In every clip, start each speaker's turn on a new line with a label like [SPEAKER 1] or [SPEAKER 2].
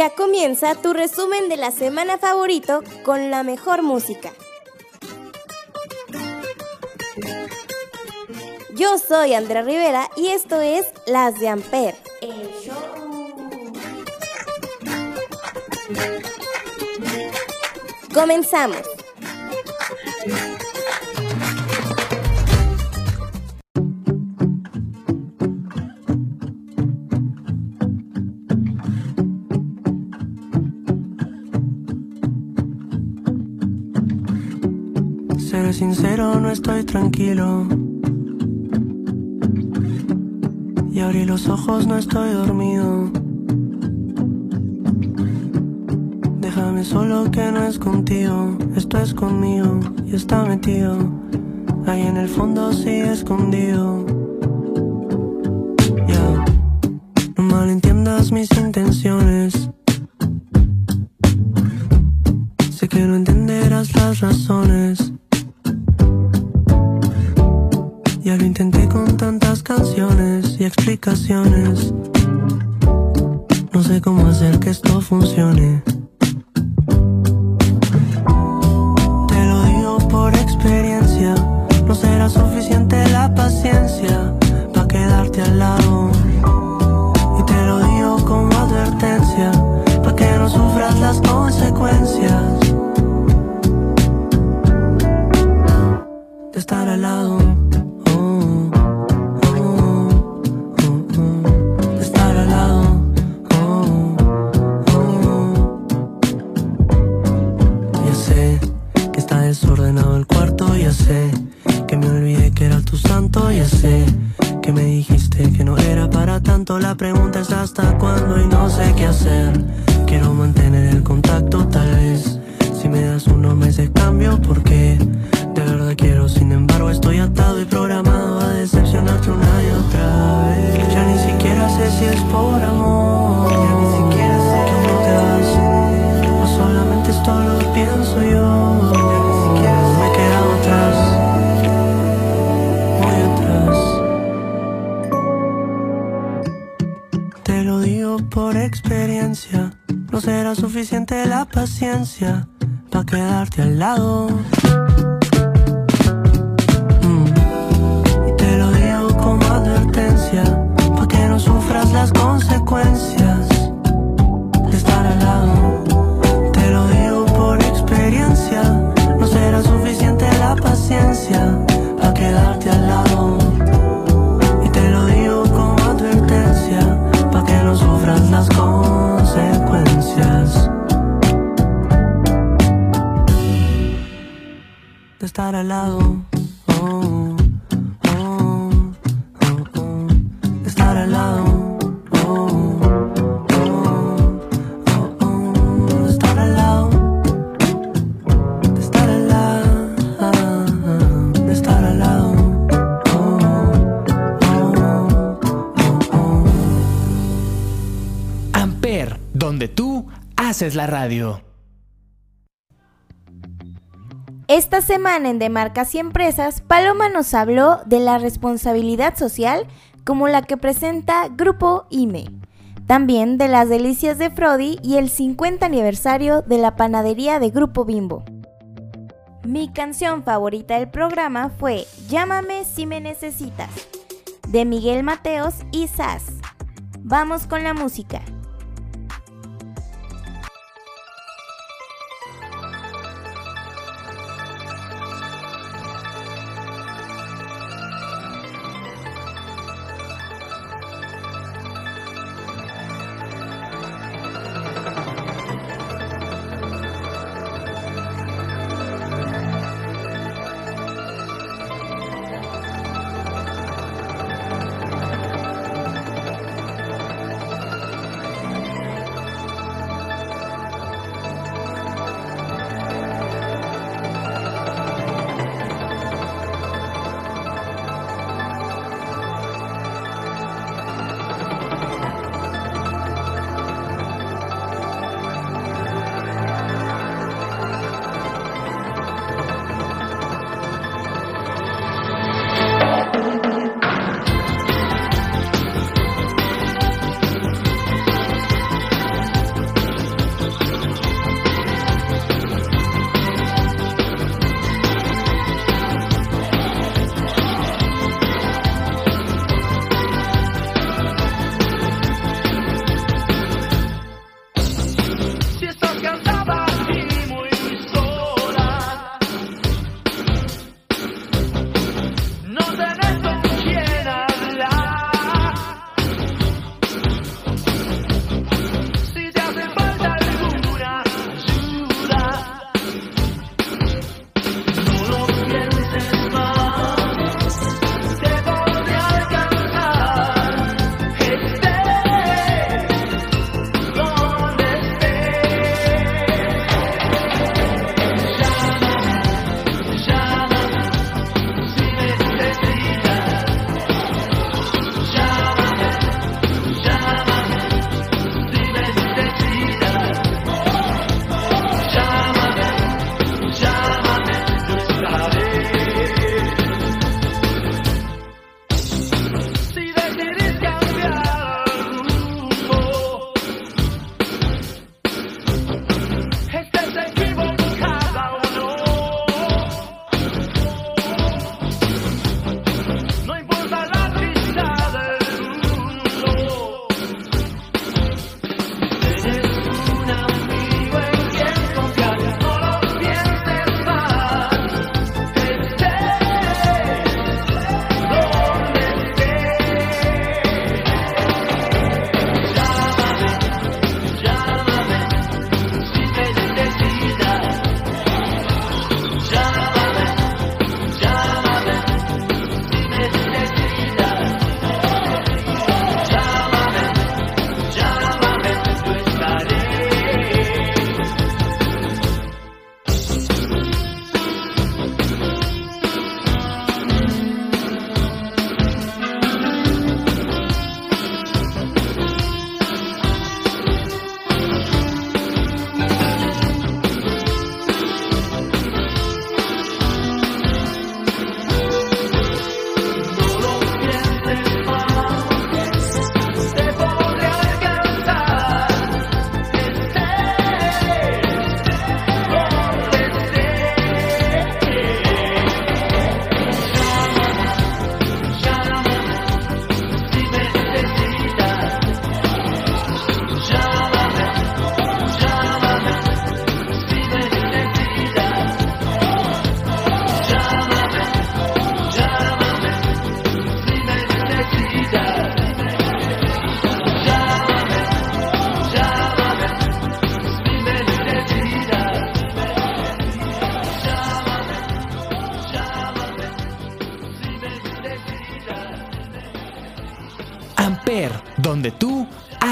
[SPEAKER 1] Ya comienza tu resumen de la semana favorito con la mejor música. Yo soy Andrea Rivera y esto es Las de Amper. Comenzamos.
[SPEAKER 2] Sincero, no estoy tranquilo. Y abrí los ojos, no estoy dormido. Déjame solo que no es contigo, esto es conmigo y está metido. Ahí en el fondo sigue escondido. Ya, no malentiendas mis intenciones. Sé que no entenderás las razones. Canciones y explicaciones. No sé cómo hacer que esto funcione. Te lo digo por experiencia. No será suficiente la paciencia para quedarte al lado. Y te lo digo como advertencia. Para que no sufras las consecuencias de estar al lado.
[SPEAKER 3] Haces la radio.
[SPEAKER 1] Esta semana en De Marcas y Empresas, Paloma nos habló de la responsabilidad social como la que presenta Grupo IME. También de las delicias de Frodi y el 50 aniversario de la panadería de Grupo Bimbo. Mi canción favorita del programa fue Llámame si me necesitas, de Miguel Mateos y Sass. Vamos con la música.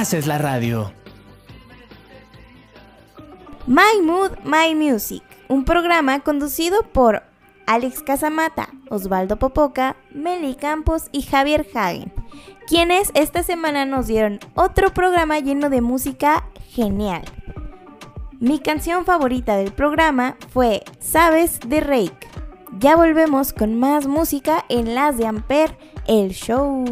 [SPEAKER 4] Haces la radio.
[SPEAKER 1] My Mood, My Music, un programa conducido por Alex Casamata, Osvaldo Popoca, Meli Campos y Javier Hagen, quienes esta semana nos dieron otro programa lleno de música genial. Mi canción favorita del programa fue Sabes de Rake. Ya volvemos con más música en las de Amper, el show.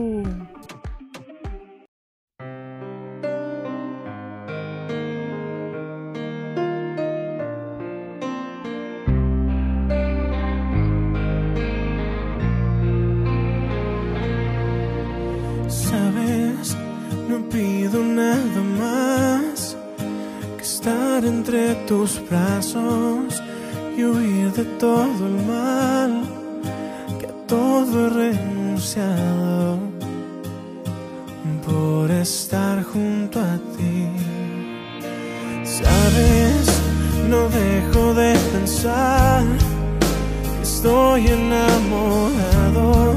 [SPEAKER 5] Entre tus brazos y huir de todo el mal, que a todo he renunciado por estar junto a ti. Sabes, no dejo de pensar, estoy enamorado,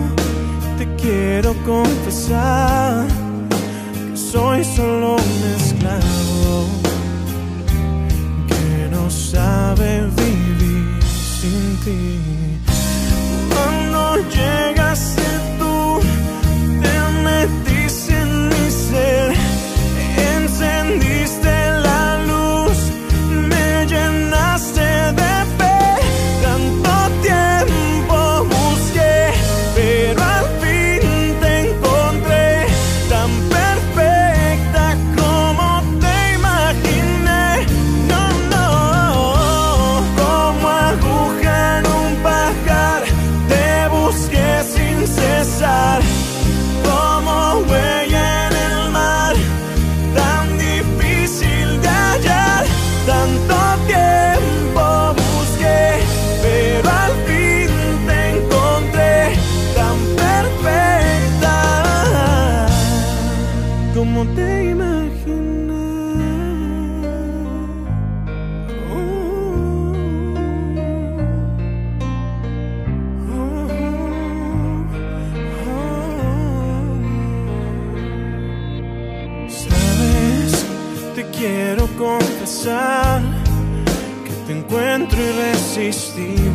[SPEAKER 5] te quiero confesar que soy solo un esclavo sabe vivir sin ti. Cuando llegaste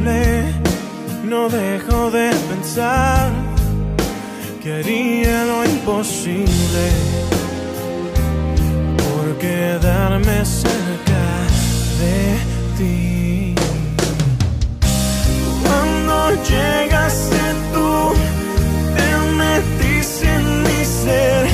[SPEAKER 5] No dejo de pensar que haría lo imposible por quedarme cerca de ti. Cuando llegaste tú, te metiste en mi ser,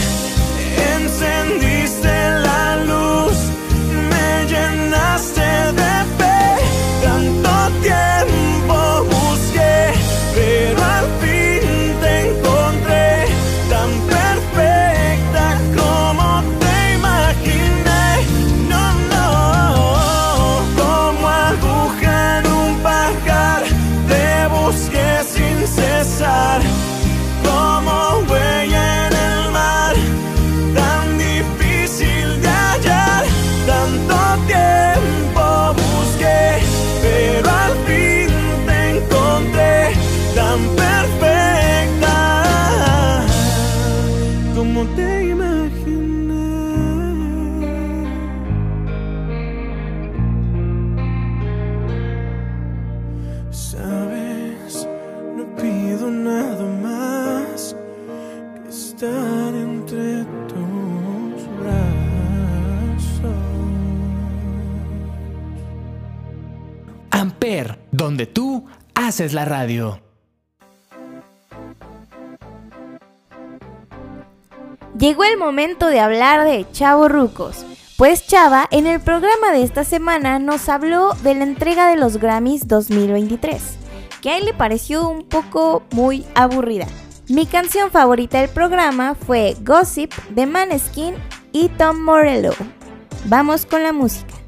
[SPEAKER 4] haces la radio.
[SPEAKER 1] Llegó el momento de hablar de Chavo Rucos. Pues Chava, en el programa de esta semana nos habló de la entrega de los Grammys 2023, que a él le pareció un poco muy aburrida. Mi canción favorita del programa fue Gossip de Maneskin y Tom Morello. Vamos con la música.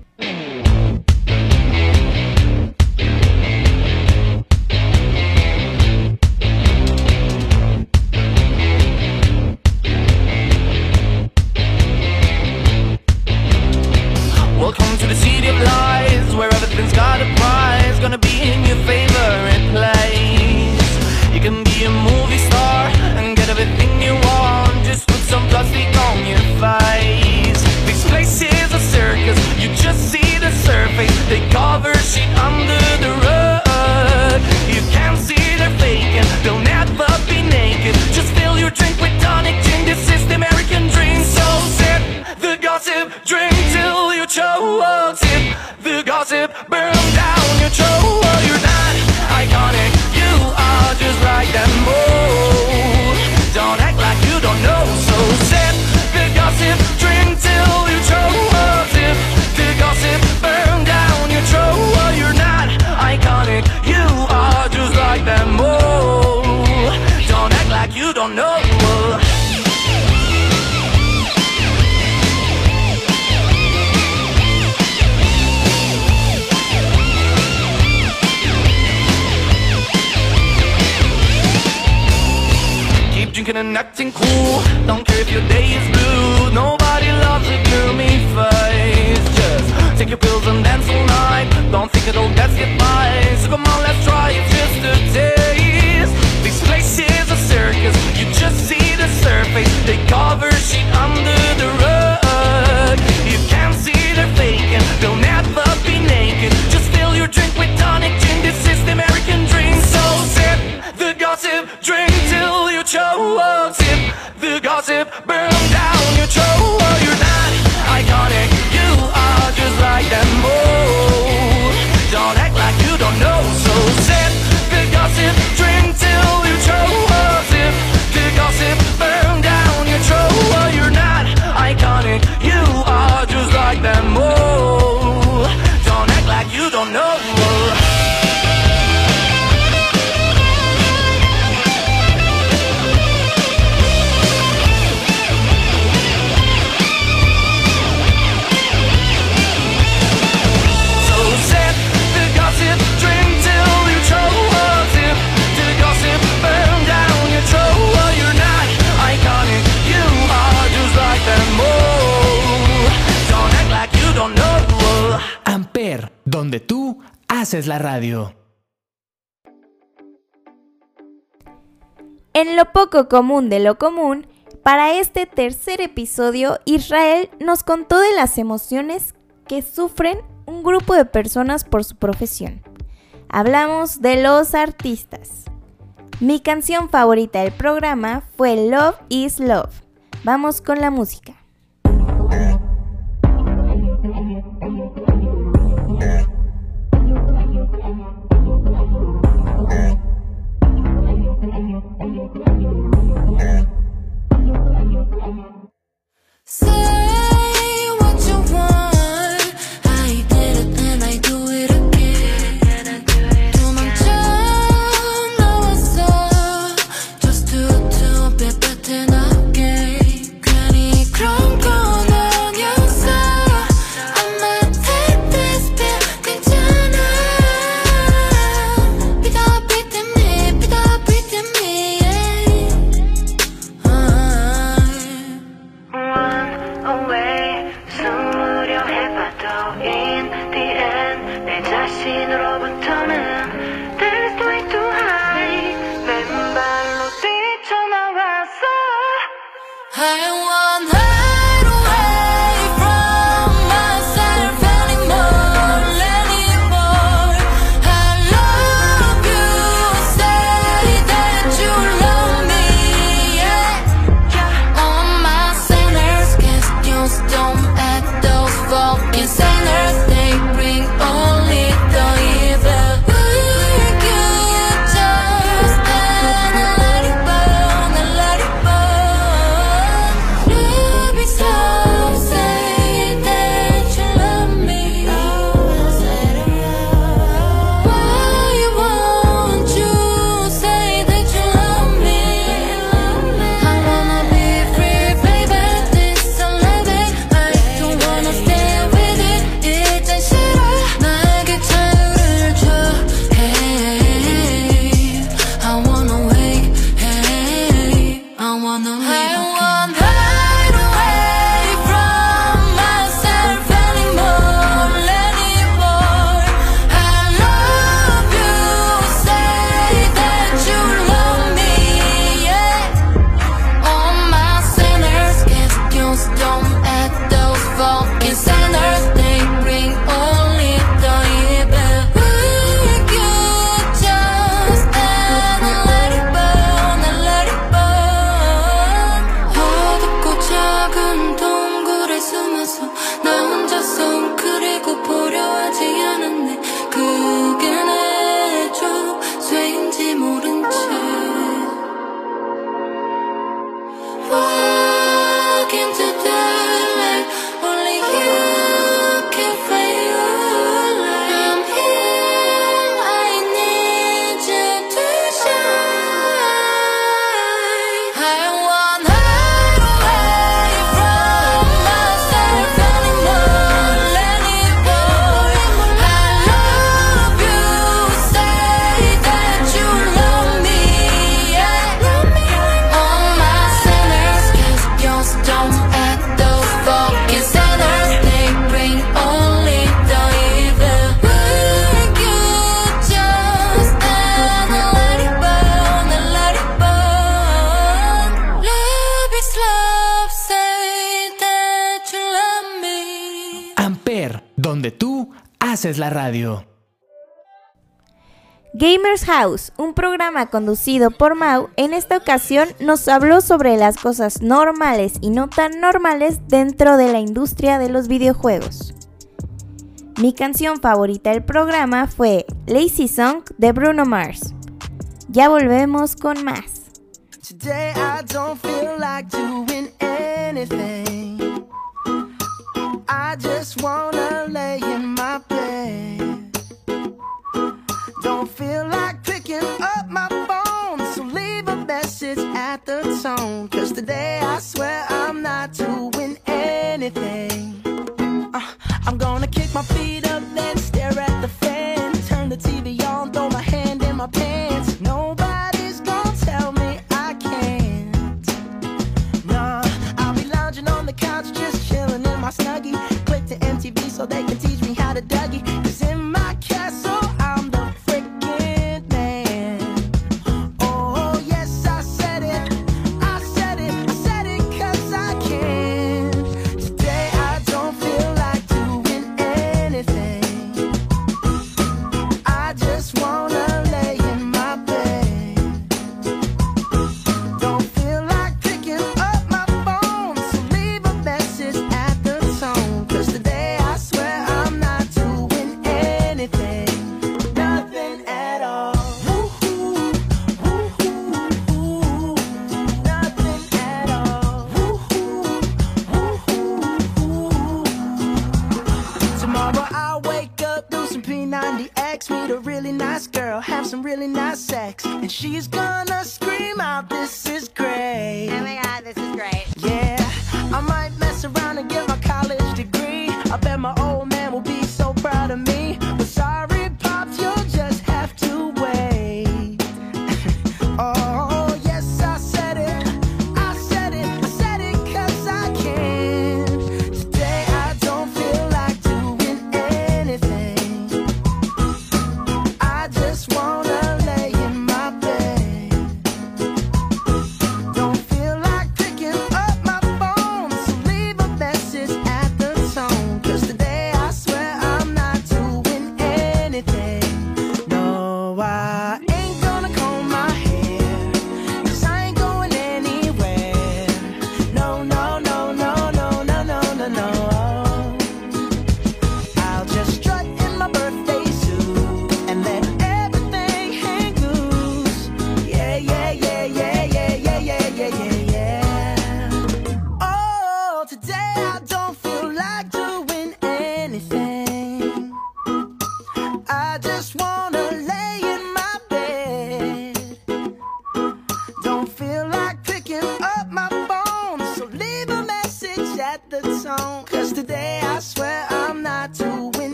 [SPEAKER 6] En lo poco común de lo común, para este tercer episodio, Israel nos contó de las emociones que sufren un grupo de personas por su profesión. Hablamos de los artistas. Mi canción favorita del programa fue Love is Love. Vamos con la música.
[SPEAKER 1] Un programa conducido por Mau, en esta ocasión nos habló sobre las cosas normales y no tan normales dentro de la industria de los videojuegos. Mi canción favorita del programa fue Lazy Song de Bruno Mars. Ya volvemos con más.
[SPEAKER 7] song. Cause today I swear I'm not doing anything. Uh, I'm gonna kick my feet up and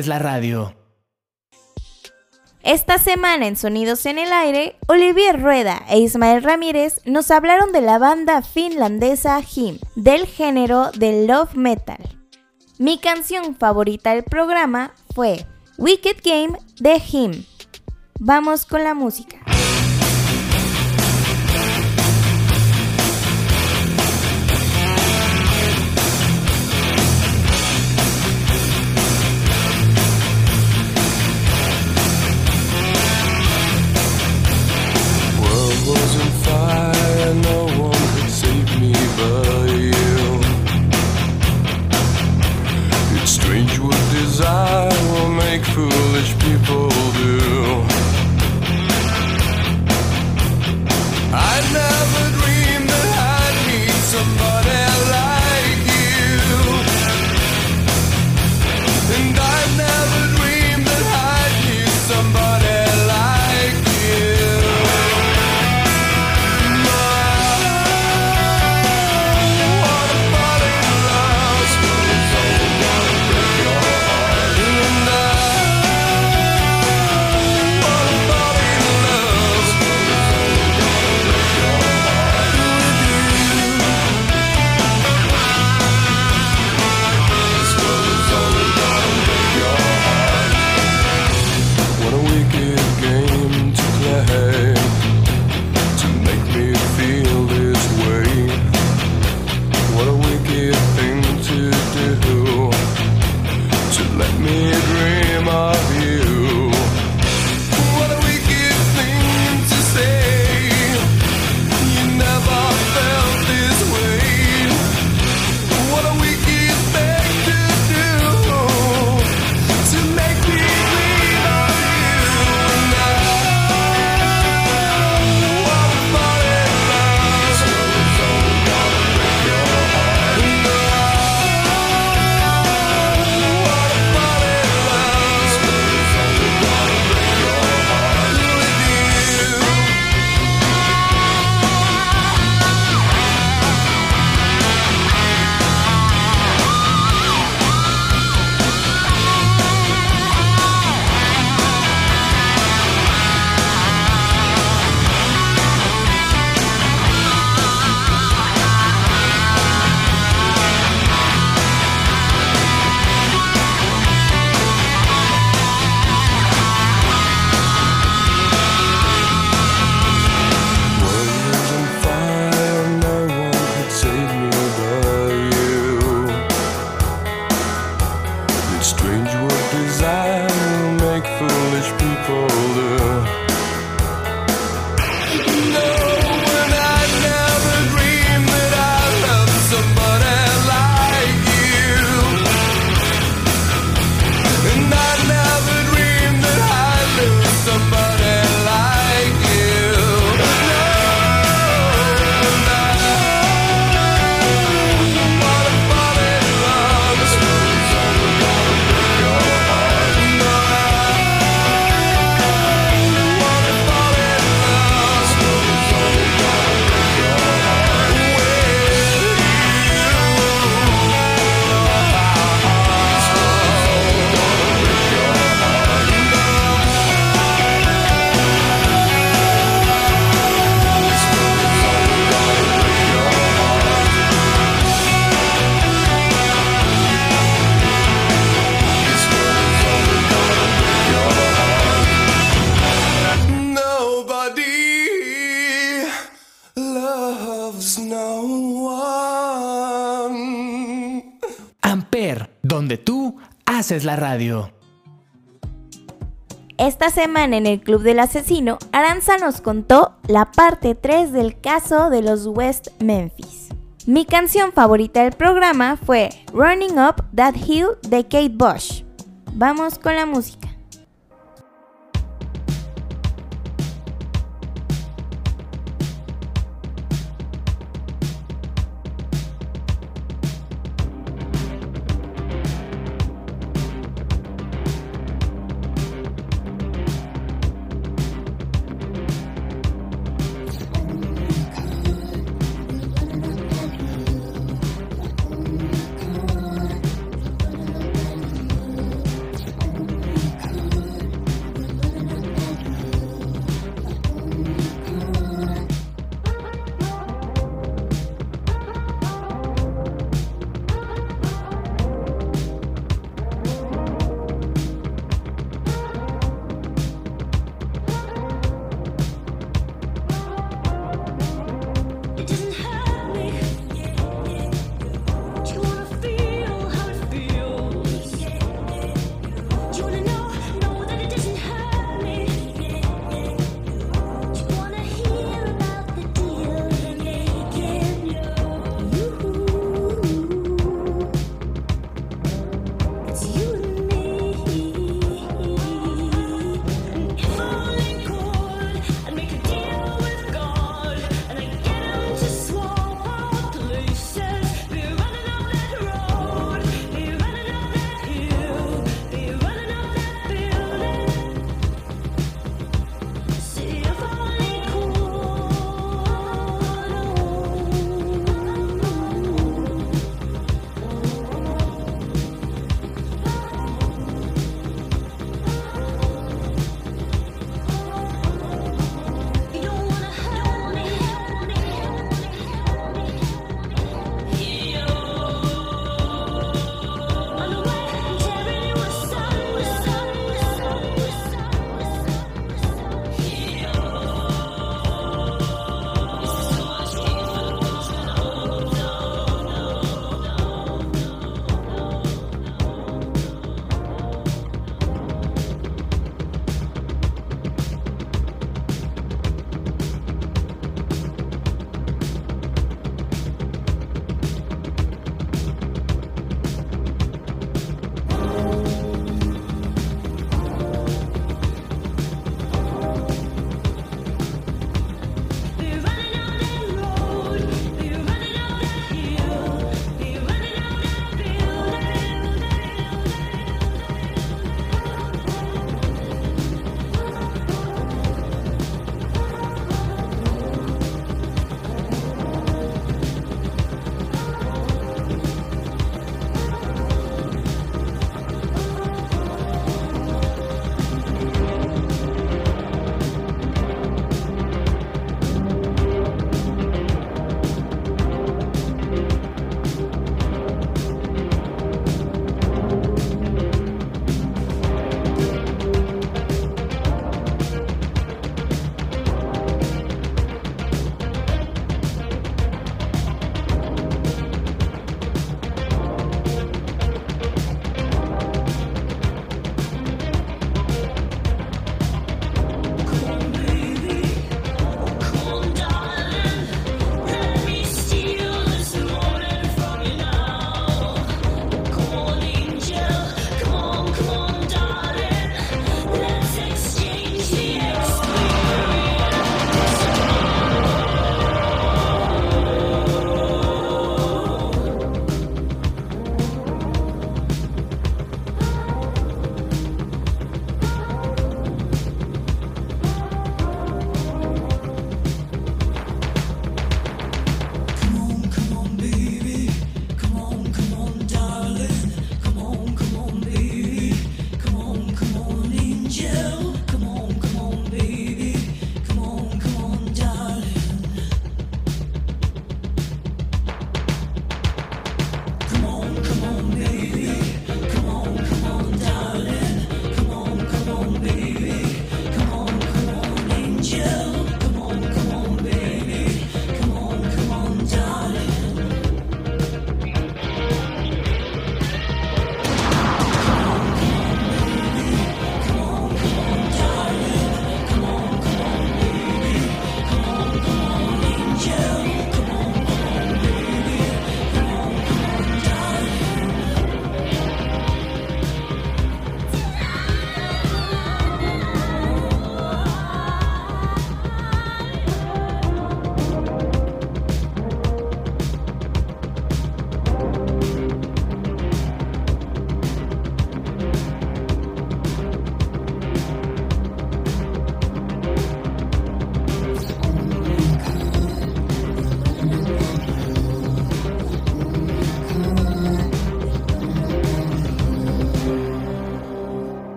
[SPEAKER 4] es la radio.
[SPEAKER 1] Esta semana en Sonidos en el Aire, Olivier Rueda e Ismael Ramírez nos hablaron de la banda finlandesa Him, del género de love metal. Mi canción favorita del programa fue Wicked Game de Him. Vamos con la música.
[SPEAKER 4] Haces la radio.
[SPEAKER 1] Esta semana en el Club del Asesino, Aranza nos contó la parte 3 del caso de los West Memphis. Mi canción favorita del programa fue Running Up That Hill de Kate Bush. Vamos con la música.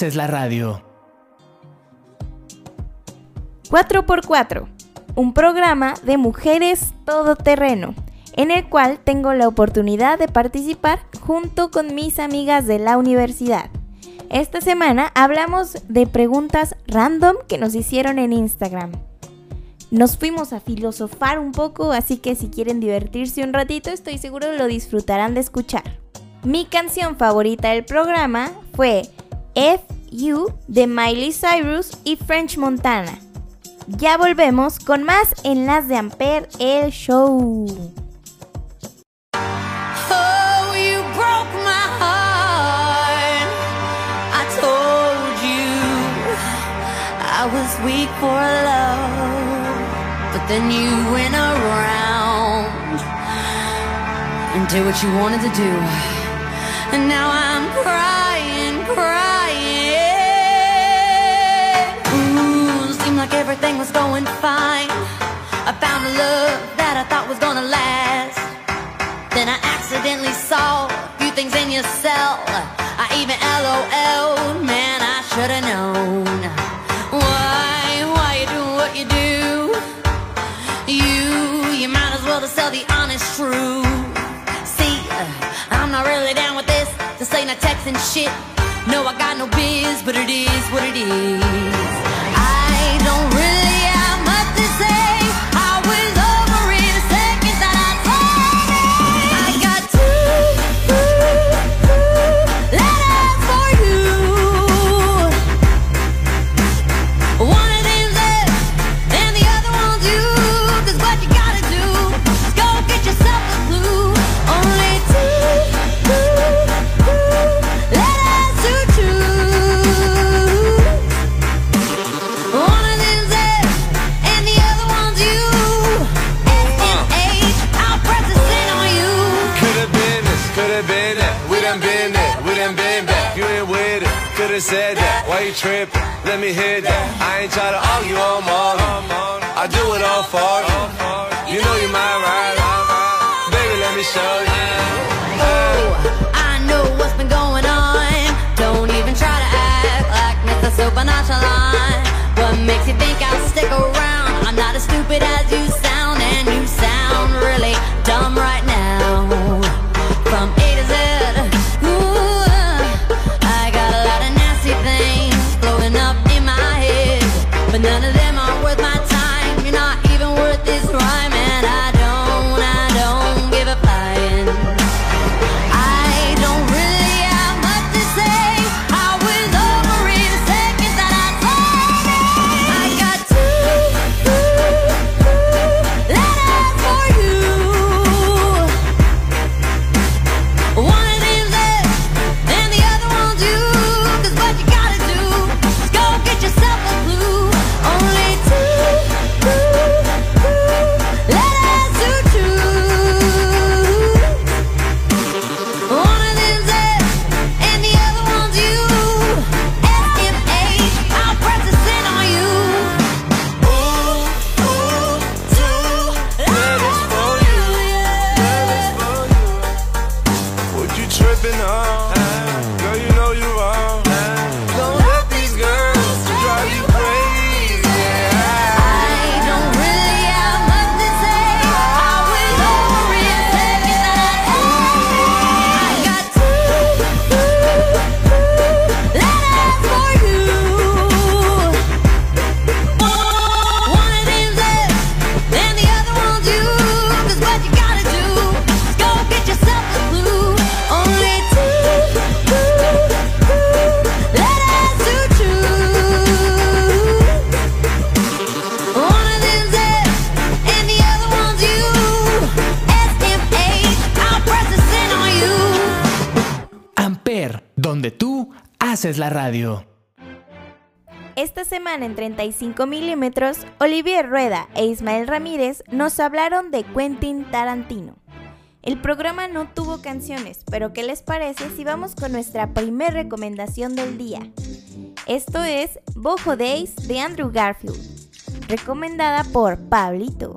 [SPEAKER 4] Haces la radio.
[SPEAKER 1] 4x4, un programa de mujeres todoterreno, en el cual tengo la oportunidad de participar junto con mis amigas de la universidad. Esta semana hablamos de preguntas random que nos hicieron en Instagram. Nos fuimos a filosofar un poco, así que si quieren divertirse un ratito, estoy seguro lo disfrutarán de escuchar. Mi canción favorita del programa fue F.U. de Miley Cyrus y French Montana. Ya volvemos con más en las de Ampere el show.
[SPEAKER 8] Oh. I was weak for love, but then you went around and did what you wanted to do, and now I'm crying, was going fine. I found a love that I thought was gonna last. Then I accidentally saw a few things in your cell. I even LOL, man, I should've known. Why, why you doing what you do? You, you might as well just tell the honest truth. See, uh, I'm not really down with this. This ain't a texting shit. No, I got no biz, but it is what it is.
[SPEAKER 9] Let me hear that. I ain't try to argue on morning. I do it all for you. You know you my ride. Baby, let me show you.
[SPEAKER 8] Oh, I know what's been going on. Don't even try to act like Mr. Super. What makes you think I'll stick around?
[SPEAKER 1] 35 milímetros, Olivier Rueda e Ismael Ramírez nos hablaron de Quentin Tarantino. El programa no tuvo canciones, pero ¿qué les parece si vamos con nuestra primer recomendación del día? Esto es Bojo Days de Andrew Garfield, recomendada por Pablito.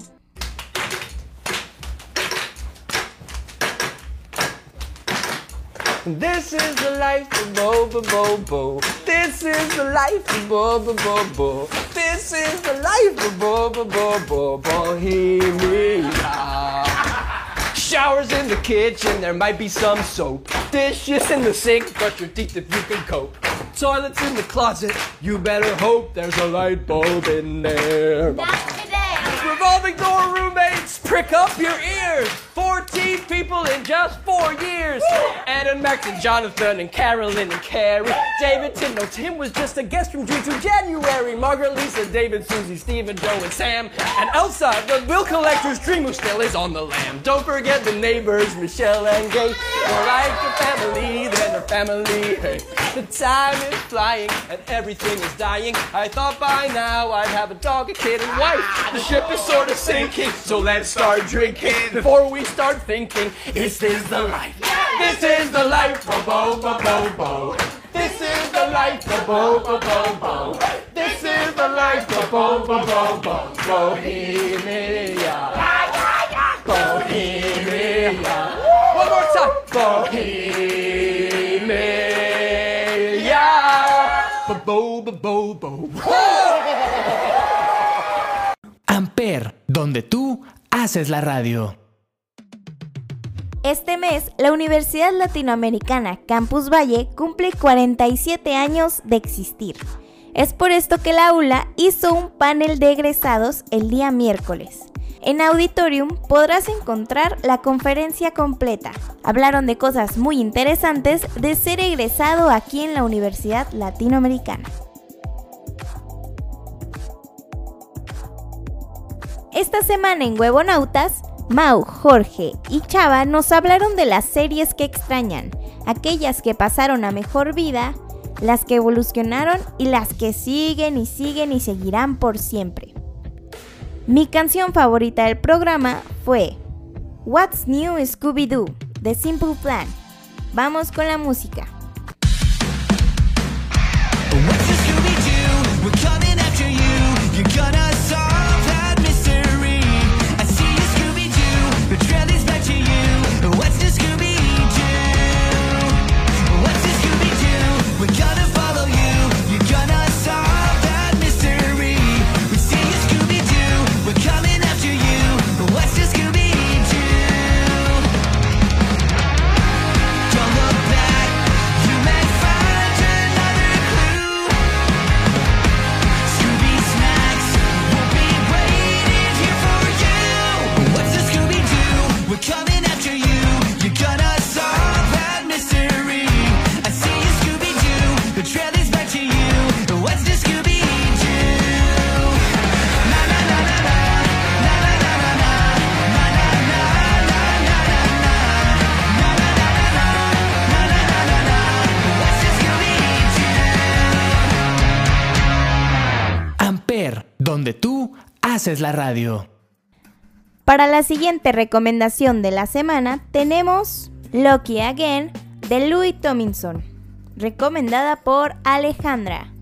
[SPEAKER 10] This is the life of Bo Bo Bo Bo. This is the life of Bo Bo Bo Bo. This is the life of Bo Bo Bo Bo Bohemia. Showers in the kitchen, there might be some soap. Dishes in the sink, brush your teeth if you can cope. Toilets in the closet, you better hope there's a light bulb in there. Revolving door roommates, prick up your ears. 14 people in just four years. And Max and Jonathan and Carolyn and Carrie. David Tim, no, Tim was just a guest from June to January. Margaret, Lisa, David, Susie, Stephen, Joe, and Sam. And Elsa, the bill collector's dream who still is on the lam. Don't forget the neighbors, Michelle and Gay. They're like a family, they're their family. Hey, the time is flying and everything is dying. I thought by now I'd have a dog, a kid, and wife. The ship is sort of sinking, so let's start drinking before we start thinking. Is this the life? This is the life, bo bo bo bo bo. This is the life, bo bo bo bo bo. This is the life, bo bo bo bo bo. Bohemia. Bohemia. One more time. Bohemia. Bo bo bo bo bo.
[SPEAKER 4] Amper, donde tú haces la radio.
[SPEAKER 1] Este mes, la Universidad Latinoamericana Campus Valle cumple 47 años de existir. Es por esto que la aula hizo un panel de egresados el día miércoles. En Auditorium podrás encontrar la conferencia completa. Hablaron de cosas muy interesantes de ser egresado aquí en la Universidad Latinoamericana. Esta semana en Huevonautas, Mau, Jorge y Chava nos hablaron de las series que extrañan, aquellas que pasaron a mejor vida, las que evolucionaron y las que siguen y siguen y seguirán por siempre. Mi canción favorita del programa fue What's New Scooby-Doo de Simple Plan. Vamos con la música.
[SPEAKER 4] Haces la radio.
[SPEAKER 1] Para la siguiente recomendación de la semana tenemos Lucky Again de Louis Tomlinson, recomendada por Alejandra.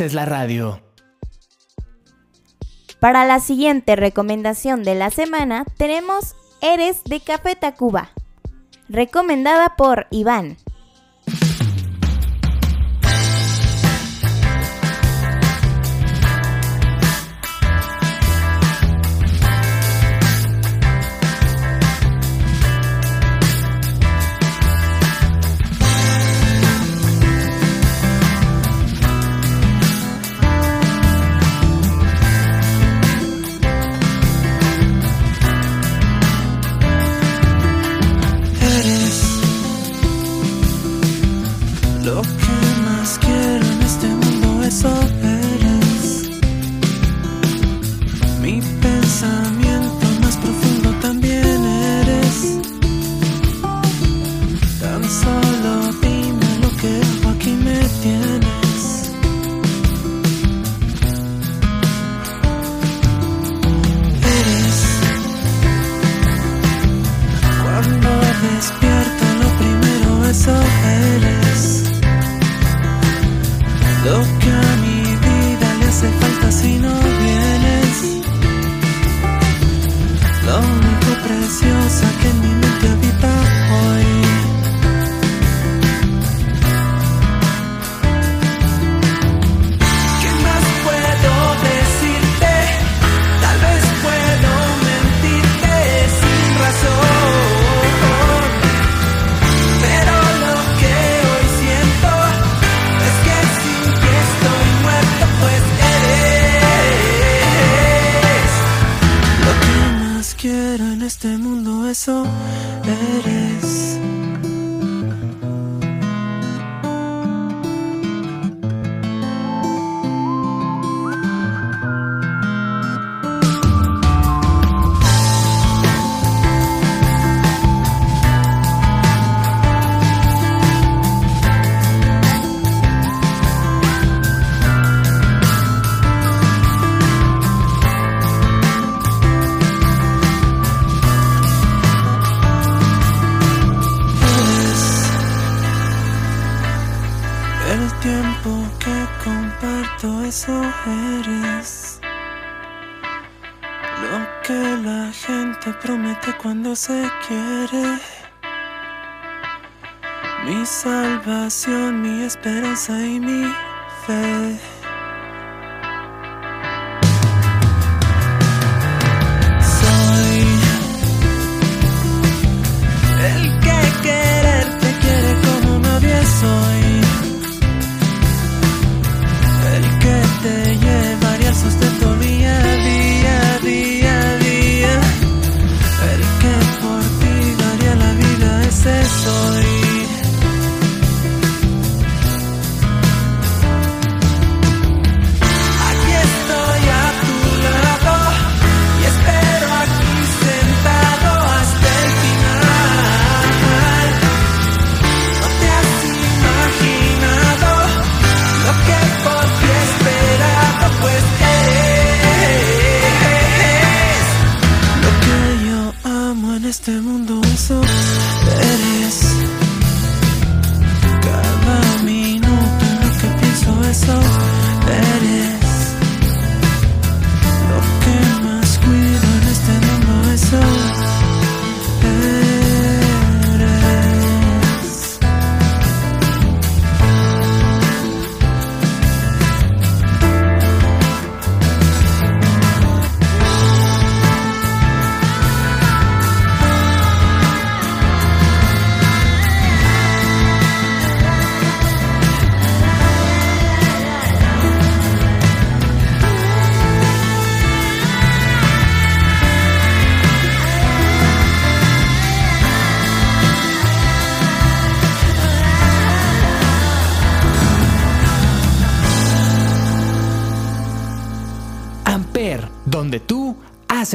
[SPEAKER 4] haces la radio.
[SPEAKER 2] Para la siguiente recomendación de la semana tenemos Eres de Café Tacuba, recomendada por Iván.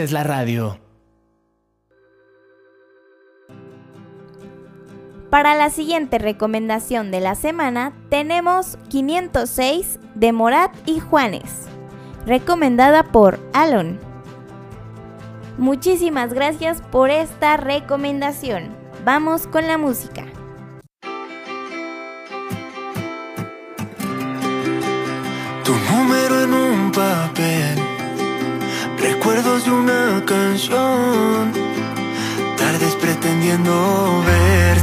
[SPEAKER 11] es la
[SPEAKER 4] radio.
[SPEAKER 2] Para la siguiente recomendación de la semana tenemos 506 de Morat y Juanes, recomendada por Alon. Muchísimas gracias por esta recomendación. Vamos con la música.
[SPEAKER 12] Tu número en un papel Recuerdos de una canción. Tardes pretendiendo ver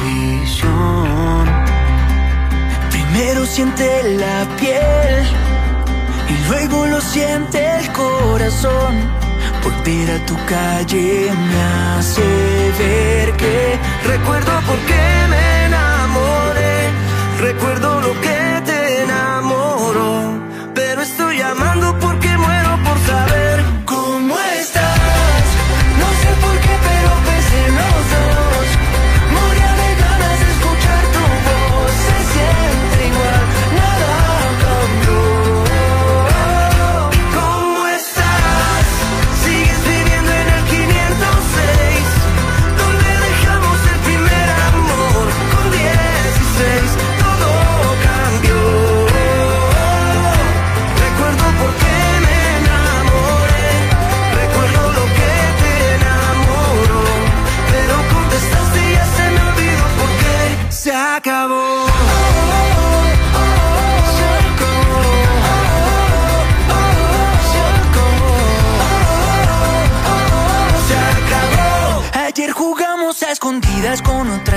[SPEAKER 12] televisión. Primero siente la piel y luego lo siente el corazón. Volver a tu calle me hace ver que recuerdo por qué me enamoré. Recuerdo lo que te enamoró.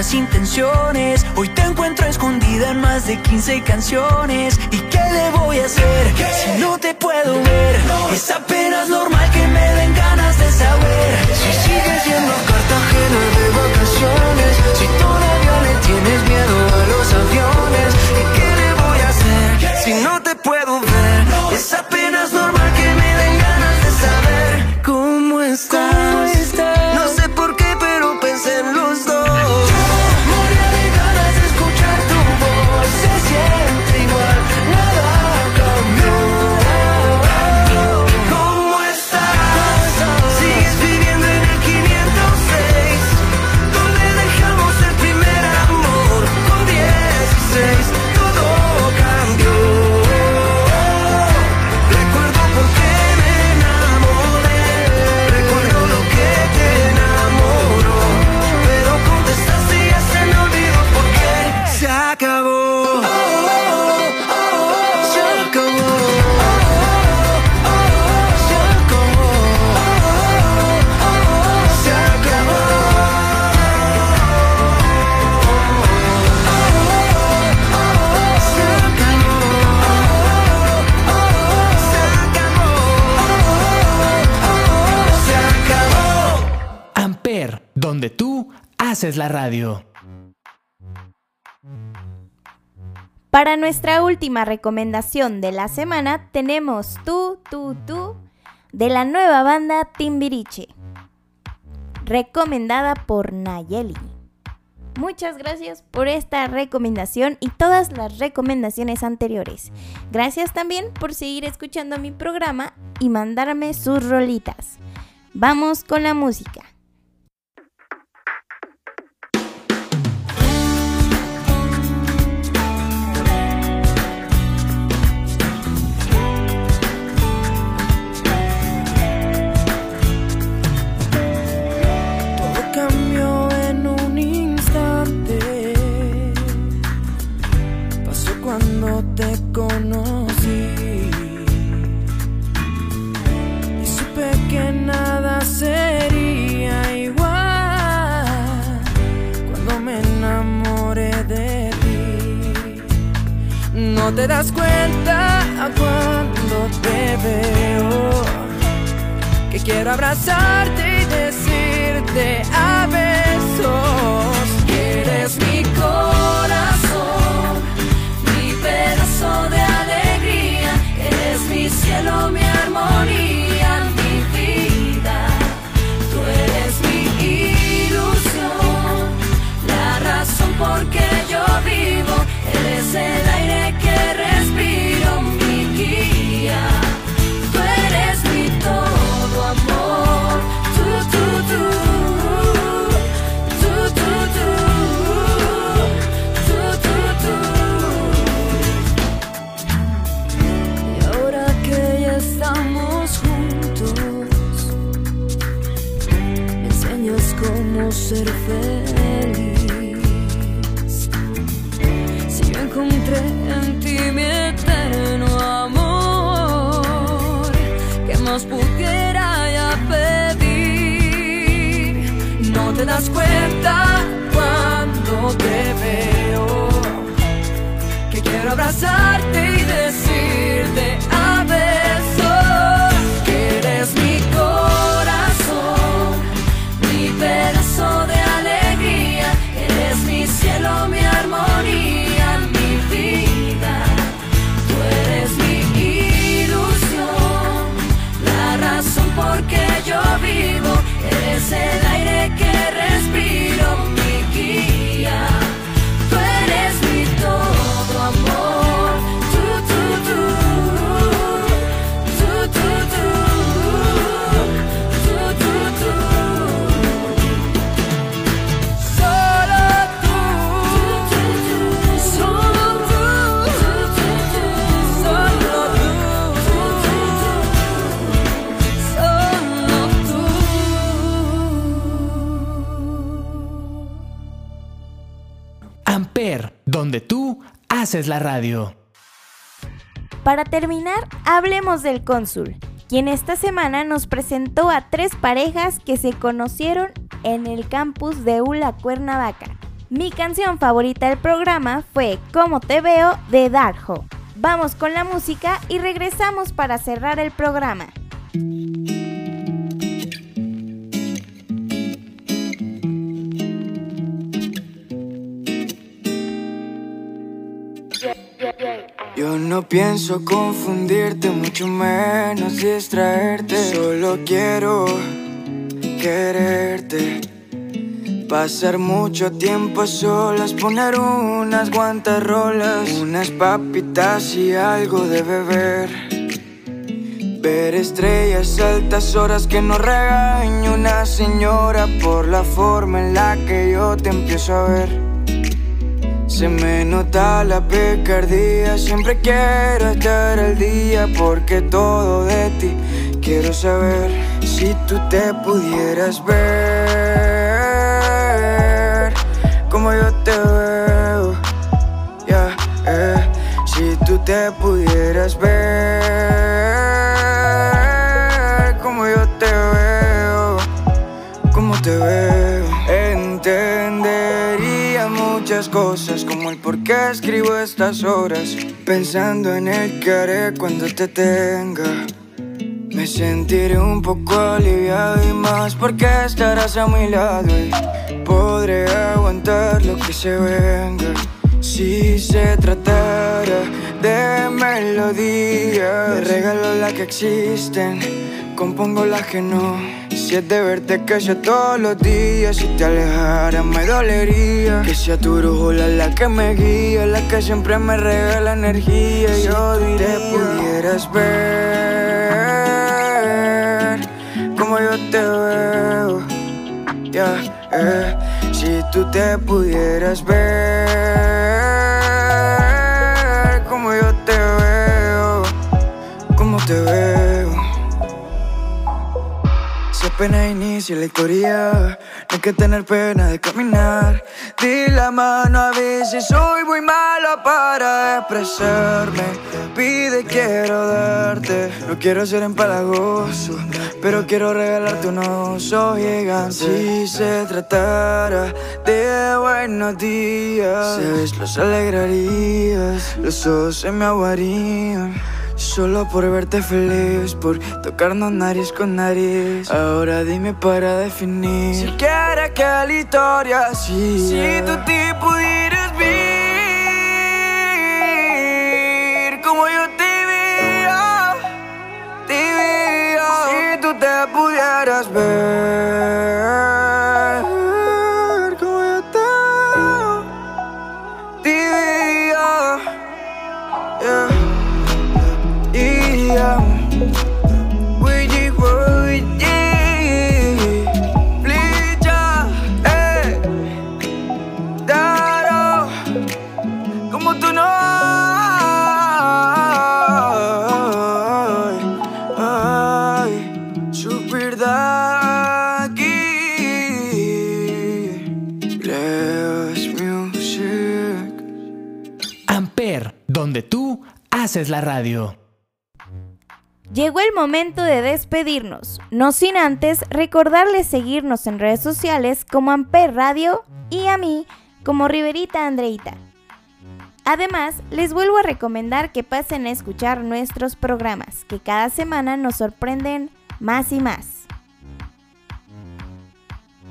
[SPEAKER 12] Otras intenciones. Hoy te encuentro escondida en más de 15 canciones. ¿Y qué le voy a hacer si no te puedo ver? Es apenas normal que me den ganas de saber. Si sigues yendo a Cartagena de vacaciones. Si todavía le tienes miedo
[SPEAKER 4] radio.
[SPEAKER 1] Para nuestra última recomendación de la semana tenemos Tú, Tú, Tú de la nueva banda Timbiriche, recomendada por Nayeli. Muchas gracias por esta recomendación y todas las recomendaciones anteriores. Gracias también por seguir escuchando mi programa y mandarme sus rolitas. Vamos con la música.
[SPEAKER 12] Conocí. Y supe que nada sería igual cuando me enamoré de ti. No te das cuenta cuando te veo que quiero abrazarte y decirte a besos
[SPEAKER 4] Amper, donde tú haces la radio.
[SPEAKER 1] Para terminar, hablemos del cónsul, quien esta semana nos presentó a tres parejas que se conocieron en el campus de ULA Cuernavaca. Mi canción favorita del programa fue Como te veo de Darjo. Vamos con la música y regresamos para cerrar el programa.
[SPEAKER 13] No pienso confundirte, mucho menos distraerte. Solo quiero quererte. Pasar mucho tiempo a solas, poner unas guantarolas, unas papitas y algo de beber. Ver estrellas altas horas que no regañe una señora por la forma en la que yo te empiezo a ver. Se me nota la picardía, siempre quiero estar al día porque todo de ti quiero saber. Si tú te pudieras ver como yo te veo, ya, eh. Si tú te pudieras ver cosas como el por qué escribo estas horas, pensando en el que haré cuando te tenga. Me sentiré un poco aliviado y más porque estarás a mi lado y podré aguantar lo que se venga. Si se tratara de melodía, de regalo las que existen, compongo las que no. Si es de verte que sea todos los días, si te alejaras me dolería. Que sea tu brújula la que me guía, la que siempre me regala energía. Yo diré, pudieras ver como yo te veo. Ya, eh, si tú te pudieras ver Si apenas inicia la historia, no hay que tener pena de caminar. Di la mano a veces soy muy malo para expresarme. Pide, quiero darte. No quiero ser empalagoso, pero quiero regalarte un oso gigante. Si se tratara de buenos días, sabes, los alegrarías. Los ojos se me aguarían. Solo por verte feliz, por tocarnos nariz con nariz. Ahora dime para definir. Si quieres que la historia siga. Si tú te pudieras ver como yo te veo, te veo. Si tú te pudieras ver
[SPEAKER 4] haces la radio.
[SPEAKER 1] Llegó el momento de despedirnos, no sin antes recordarles seguirnos en redes sociales como Amper Radio y a mí como Riverita Andreita. Además, les vuelvo a recomendar que pasen a escuchar nuestros programas, que cada semana nos sorprenden más y más.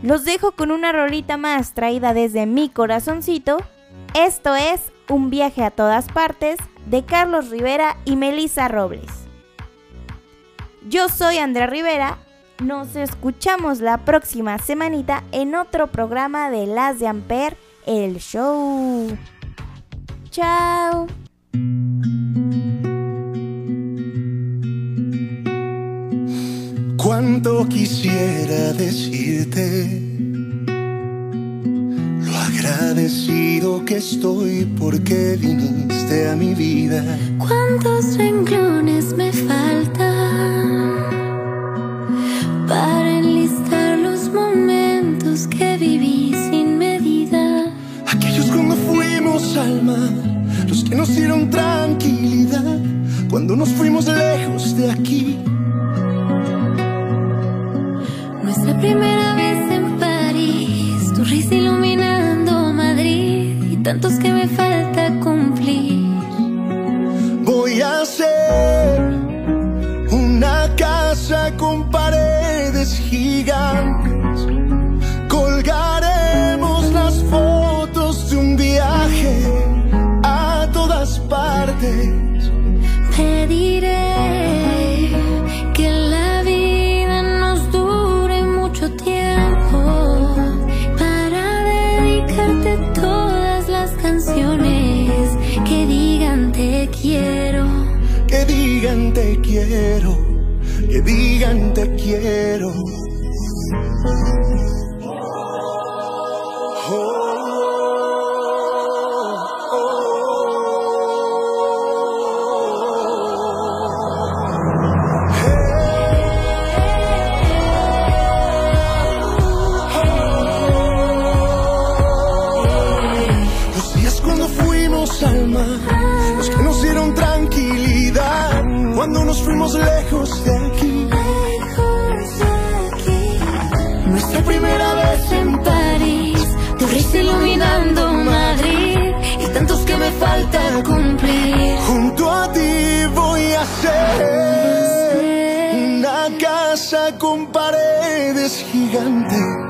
[SPEAKER 1] Los dejo con una rolita más traída desde mi corazoncito. Esto es Un viaje a todas partes de Carlos Rivera y Melissa Robles. Yo soy Andrea Rivera. Nos escuchamos la próxima semanita en otro programa de Las de Amper, el show. Chao.
[SPEAKER 14] Cuánto quisiera decirte agradecido que estoy porque viniste a mi vida.
[SPEAKER 6] ¿Cuántos renglones me faltan para enlistar los momentos que viví sin medida?
[SPEAKER 14] Aquellos cuando fuimos alma, los que nos dieron tranquilidad, cuando nos fuimos lejos de aquí.
[SPEAKER 6] Nuestra primera vez tantos que me falta cumplir.
[SPEAKER 14] Voy a hacer una casa con paredes gigantes. Colgaremos las fotos de un viaje a todas partes.
[SPEAKER 6] Digan te quiero,
[SPEAKER 14] que digan te quiero. Cuando nos fuimos lejos de aquí.
[SPEAKER 6] Nuestra primera vez en París, tu risa iluminando Madrid y tantos que me falta cumplir.
[SPEAKER 14] Junto a ti voy a hacer una casa con paredes gigantes.